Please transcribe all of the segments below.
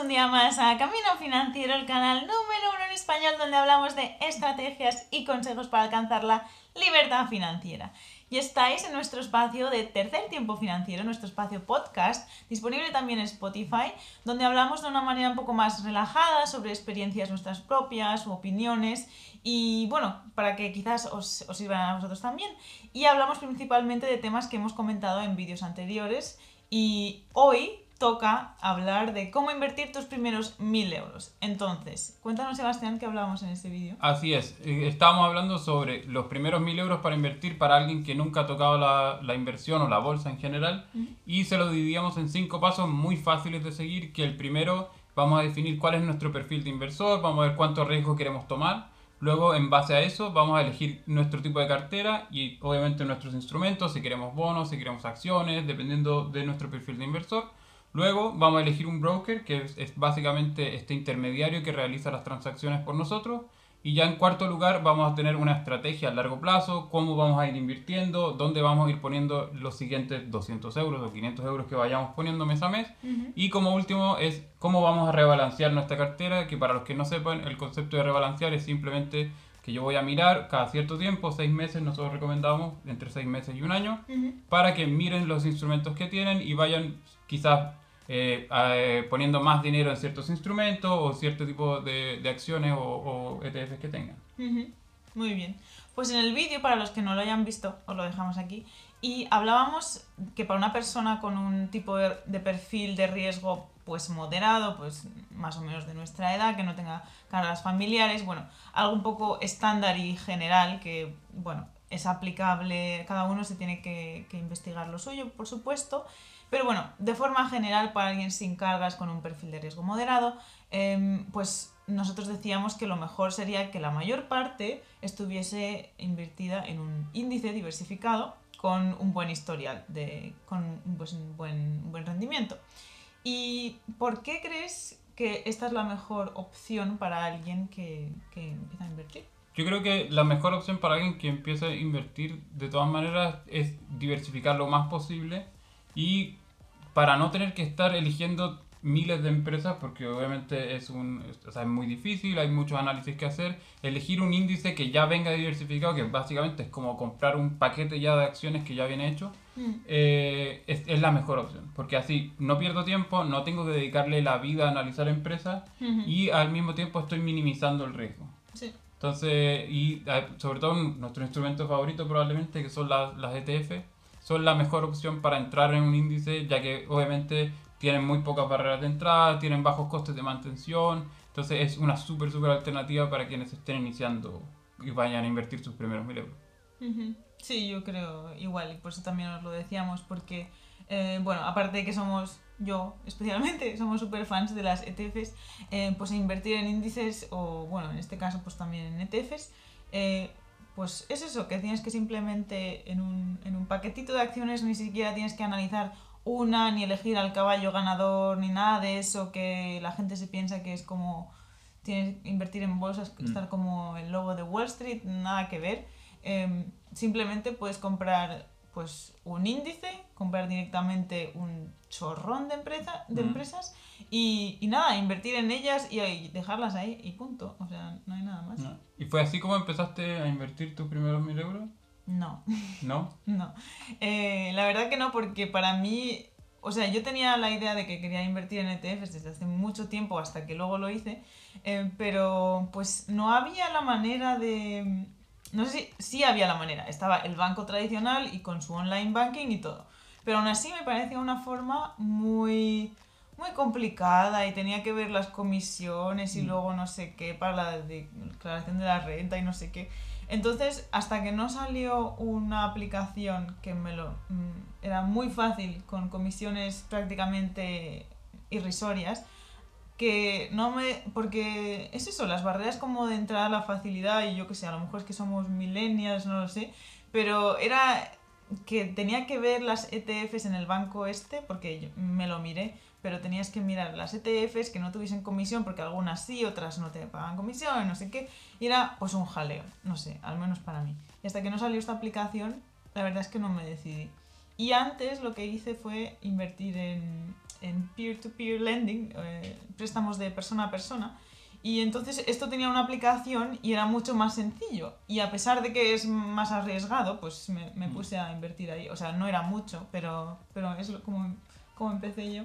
un día más a Camino Financiero, el canal número uno en español donde hablamos de estrategias y consejos para alcanzar la libertad financiera. Y estáis en nuestro espacio de Tercer Tiempo Financiero, nuestro espacio podcast, disponible también en Spotify, donde hablamos de una manera un poco más relajada sobre experiencias nuestras propias opiniones y bueno, para que quizás os, os sirvan a vosotros también. Y hablamos principalmente de temas que hemos comentado en vídeos anteriores y hoy toca hablar de cómo invertir tus primeros mil euros. Entonces, cuéntanos, Sebastián, qué hablábamos en este vídeo. Así es, eh, estábamos hablando sobre los primeros mil euros para invertir para alguien que nunca ha tocado la, la inversión o la bolsa en general y se lo dividíamos en cinco pasos muy fáciles de seguir, que el primero vamos a definir cuál es nuestro perfil de inversor, vamos a ver cuánto riesgo queremos tomar, luego en base a eso vamos a elegir nuestro tipo de cartera y obviamente nuestros instrumentos, si queremos bonos, si queremos acciones, dependiendo de nuestro perfil de inversor. Luego vamos a elegir un broker, que es, es, básicamente este intermediario que realiza las transacciones por nosotros. Y ya en cuarto lugar vamos a tener una estrategia a largo plazo, cómo vamos a ir invirtiendo, dónde vamos a ir poniendo los siguientes 200 euros o 500 euros que vayamos poniendo mes a mes. Y como último es cómo vamos a rebalancear nuestra cartera, que para los que no sepan, el concepto de rebalancear es simplemente que yo voy a mirar cada cierto tiempo, seis meses, nosotros recomendamos entre seis meses y un año, para que miren los instrumentos que tienen y vayan quizás eh, eh, poniendo más dinero en ciertos instrumentos o cierto tipo de, de acciones o, o, ETFs que tengan. Muy bien. Pues en el vídeo, para los que no lo hayan visto, os lo dejamos aquí. Y hablábamos que para una persona con un tipo de, de perfil de riesgo pues moderado, pues más o menos de nuestra edad, que no tenga cargas familiares, bueno, algo un poco estándar y general que, bueno, es aplicable, cada uno se tiene que, que investigar lo suyo, por supuesto, pero bueno, de forma general, para alguien sin cargas, con un perfil de riesgo moderado, eh, pues nosotros decíamos que lo mejor sería que la mayor parte estuviese invertida en un índice diversificado con un buen historial, de, con pues, un, buen, buen rendimiento. ¿Y por qué crees que esta es la mejor opción para alguien que, que empieza a invertir? Yo creo que la mejor opción para alguien que empieza a invertir de todas maneras es diversificar lo más posible y para no tener que estar eligiendo miles de empresas, porque obviamente es, un, o sea, es muy difícil, hay muchos análisis que hacer, elegir un índice que ya venga diversificado, que básicamente es como comprar un paquete ya de acciones que ya viene hecho, mm. eh, es, es, la mejor opción, porque así no pierdo tiempo, no tengo que dedicarle la vida a analizar empresas uh -huh. y al mismo tiempo estoy minimizando el riesgo. Sí. Entonces, y sobre todo nuestro instrumento favorito probablemente, que son las, las ETF, son la mejor opción para entrar en un índice, ya que obviamente tienen muy pocas barreras de entrada, tienen bajos costes de mantención, entonces es una súper, súper alternativa para quienes estén iniciando y vayan a invertir sus primeros mil euros. Sí, yo creo igual, y por eso también os lo decíamos, porque, eh, bueno, aparte de que somos, yo especialmente, somos súper fans de las ETFs, eh, pues invertir en índices, o bueno, en este caso pues también en ETFs, eh, pues es eso, que tienes que simplemente en un, en un paquetito de acciones ni siquiera tienes que analizar una, ni elegir al caballo ganador, ni nada de eso que la gente se piensa que es como tienes que invertir en bolsas, mm. estar como el logo de Wall Street, nada que ver. Eh, simplemente puedes comprar pues un índice, comprar directamente un chorrón de, empresa, de mm. empresas y, y, nada, invertir en ellas y, y, dejarlas ahí y punto. O sea, no hay nada más. No. ¿Y fue así como empezaste a invertir tus primeros mil euros? No. ¿No? no. Eh, la verdad que no, porque para mí, o sea, yo tenía la idea de que quería invertir en ETFs desde hace mucho tiempo hasta que luego lo hice, eh, pero pues no había la manera de... No sé si sí había la manera, estaba el banco tradicional y con su online banking y todo, pero aún así me parecía una forma muy muy complicada y tenía que ver las comisiones y mm. luego no sé qué para la declaración de la renta y no sé qué. Entonces, hasta que no salió una aplicación que me lo mmm, era muy fácil con comisiones prácticamente irrisorias, que no me porque es eso, las barreras como de entrada a la facilidad y yo que sé, a lo mejor es que somos millennials, no lo sé, pero era que tenía que ver las ETFs en el banco este porque yo me lo miré pero tenías que mirar las ETFs que no tuviesen comisión, porque algunas sí, otras no te pagan comisión, no sé qué, y era pues un jaleo, no sé, al menos para mí. Y hasta que no salió esta aplicación, la verdad es que no me decidí. Y antes lo que hice fue invertir en, peer-to-peer lending, eh, préstamos de persona a persona. Y entonces esto tenía una aplicación y era mucho más sencillo. Y a pesar de que es más arriesgado, pues me, me Mm. puse a invertir ahí. O sea, no era mucho, pero, pero es como, como empecé yo.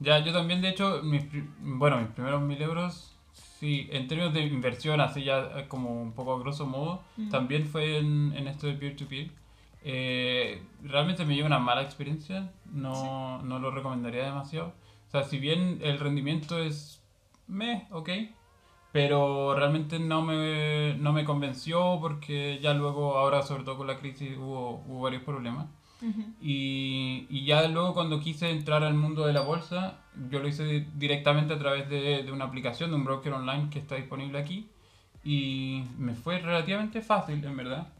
Ya, yo también, de hecho, mis, bueno, mis primeros mil euros, sí, en términos de inversión, así ya eh, como un poco a grosso modo, Mm. también fue en, en esto de peer-to-peer. Eh, realmente me lleva una mala experiencia, no, no lo recomendaría demasiado. O sea, si bien el rendimiento es me, ok, pero realmente no me, no me convenció porque ya luego, ahora sobre todo con la crisis, hubo, hubo varios problemas. Ujú. Y, y ya luego cuando quise entrar al mundo de la bolsa, yo lo hice di- directamente a través de, de una aplicación, de un broker online que está disponible aquí. Y me fue relativamente fácil, en verdad.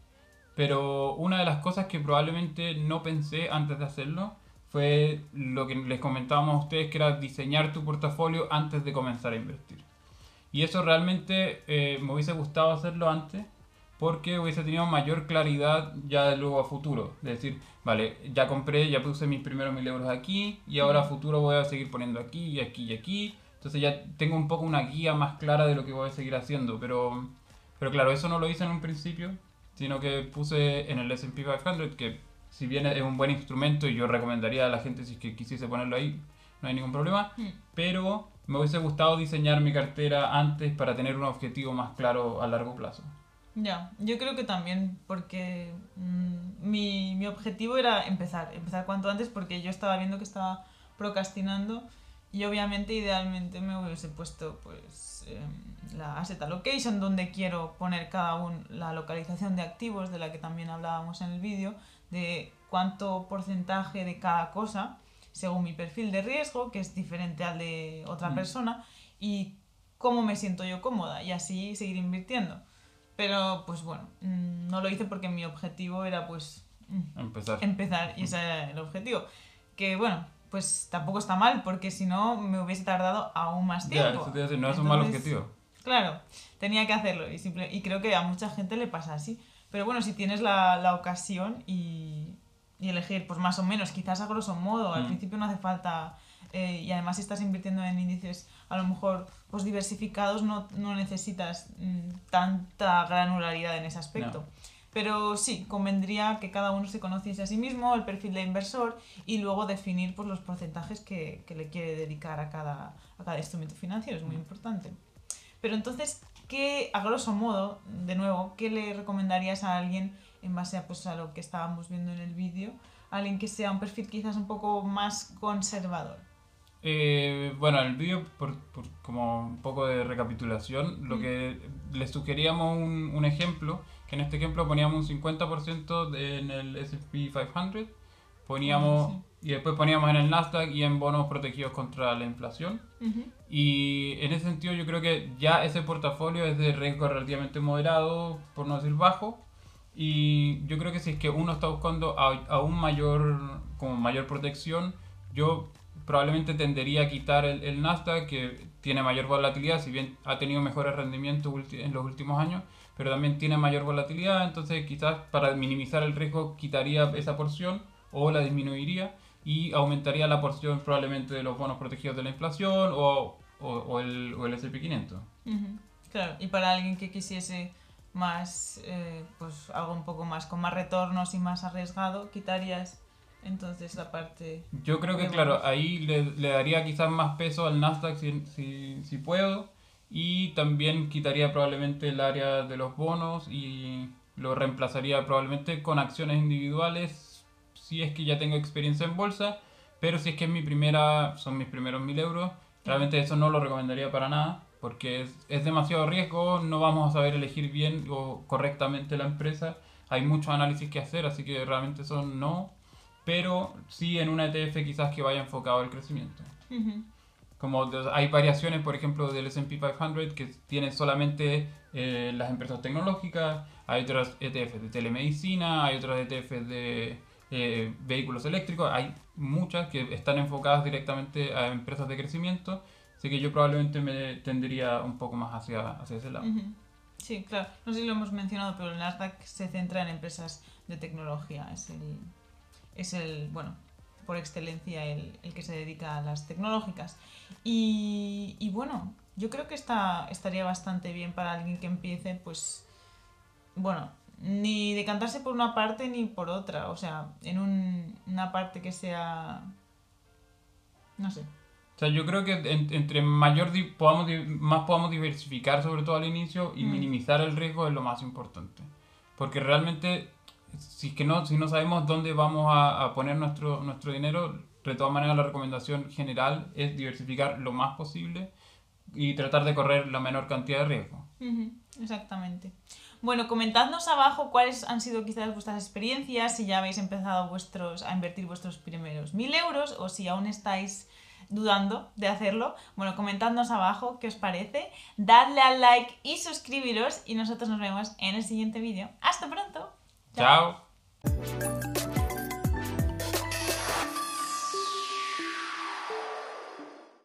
Pero una de las cosas que probablemente no pensé antes de hacerlo fue lo que les comentábamos a ustedes, que era diseñar tu portafolio antes de comenzar a invertir. Y eso realmente eh, me hubiese gustado hacerlo antes porque hubiese tenido mayor claridad ya de luego a futuro. Es decir, vale, ya compré, ya puse mis primeros mil euros aquí y ahora a futuro voy a seguir poniendo aquí y aquí y aquí. Entonces ya tengo un poco una guía más clara de lo que voy a seguir haciendo. Pero, pero claro, eso no lo hice en un principio, sino que puse en el S&P 500, que si bien es un buen instrumento y yo recomendaría a la gente si es que quisiese ponerlo ahí, no hay ningún problema, Mm. pero me hubiese gustado diseñar mi cartera antes para tener un objetivo más claro a largo plazo. Ya, yo creo que también porque mm, mi, mi objetivo era empezar, empezar cuanto antes porque yo estaba viendo que estaba procrastinando y obviamente idealmente me hubiese puesto pues em, la asset allocation donde quiero poner cada uno la localización de activos de la que también hablábamos en el vídeo de cuánto porcentaje de cada cosa según mi perfil de riesgo que es diferente al de otra Mm. persona y cómo me siento yo cómoda y así seguir invirtiendo. Pero pues bueno, mm, no lo hice porque mi objetivo era pues mm, Empezar. empezar y ese era el objetivo. Que bueno, pues tampoco está mal porque si no me hubiese tardado aún más Ya, tiempo. eso te iba a decir, no es un mal objetivo. Claro, tenía que hacerlo y, simple- y creo que a mucha gente le pasa así. Pero bueno, si tienes la, la ocasión y, y elegir, pues más o menos, quizás a grosso modo, al Mm. principio no hace falta, eh, y además si estás invirtiendo en índices a lo mejor pues diversificados, no, no necesitas mm, tanta granularidad en ese aspecto. No. Pero sí, convendría que cada uno se conociese a sí mismo, el perfil de inversor y luego definir pues, los porcentajes que, que le quiere dedicar a cada, a cada instrumento financiero, es muy importante. Pero entonces, ¿qué, a grosso modo, de nuevo, qué le recomendarías a alguien en base a, pues, a lo que estábamos viendo en el vídeo? Alguien que sea un perfil quizás un poco más conservador. Eh, bueno, en el vídeo, por, por como un poco de recapitulación, lo Mm. que les sugeríamos un, un ejemplo, que en este ejemplo poníamos un 50% de- en el S&P 500, poníamos, Ah, y después poníamos en el Nasdaq y en bonos protegidos contra la inflación. Y en ese sentido yo creo que ya ese portafolio es de riesgo relativamente moderado, por no decir bajo. Y yo creo que si es que uno está buscando aún mayor, como mayor protección, yo probablemente tendería a quitar el, el Nasdaq, que tiene mayor volatilidad, si bien ha tenido mejores rendimientos en los últimos años, pero también tiene mayor volatilidad, entonces quizás para minimizar el riesgo quitaría esa porción o la disminuiría y aumentaría la porción probablemente de los bonos protegidos de la inflación o, o, o el, o el SP500. Ujú, Claro, y para alguien que quisiese más, eh, pues algo un poco más con más retornos y más arriesgado, quitarías entonces la parte... Yo creo que, claro, ahí le, le daría quizás más peso al Nasdaq si, si, si puedo. Y también quitaría probablemente el área de los bonos y lo reemplazaría probablemente con acciones individuales si es que ya tengo experiencia en bolsa. Pero si es que es mi primera, son mis primeros mil euros, realmente eso no lo recomendaría para nada. Porque es, es demasiado riesgo, no vamos a saber elegir bien o correctamente la empresa. Hay mucho análisis que hacer, así que realmente eso no pero sí en una ETF quizás que vaya enfocado al crecimiento. Ujú, Como de- hay variaciones, por ejemplo, del S&P 500 que tienen solamente eh, las empresas tecnológicas, hay otras ETFs de telemedicina, hay otras ETFs de eh, vehículos eléctricos, hay muchas que están enfocadas directamente a empresas de crecimiento, así que yo probablemente me tendría un poco más hacia, hacia ese lado. Sí, claro. No sé si lo hemos mencionado, pero el Nasdaq se centra en empresas de tecnología. Es el, es el bueno, por excelencia el, el que se dedica a las tecnológicas. Y, y bueno, yo creo que está, estaría bastante bien para alguien que empiece, pues, bueno, ni decantarse por una parte ni por otra, o sea, en un- una parte que sea, no sé. O sea, yo creo que en- entre mayor podamos, más podamos diversificar, sobre todo al inicio, y Mm. minimizar el riesgo es lo más importante. Porque realmente, si, es que no, si no sabemos dónde vamos a, a poner nuestro, nuestro dinero, de todas maneras la recomendación general es diversificar lo más posible y tratar de correr la menor cantidad de riesgo. Exactamente. Bueno, comentadnos abajo cuáles han sido quizás vuestras experiencias, si ya habéis empezado vuestros, a invertir vuestros primeros mil euros o si aún estáis dudando de hacerlo. Bueno, comentadnos abajo qué os parece, dadle al like y suscribiros y nosotros nos vemos en el siguiente vídeo. ¡Hasta pronto! Chao.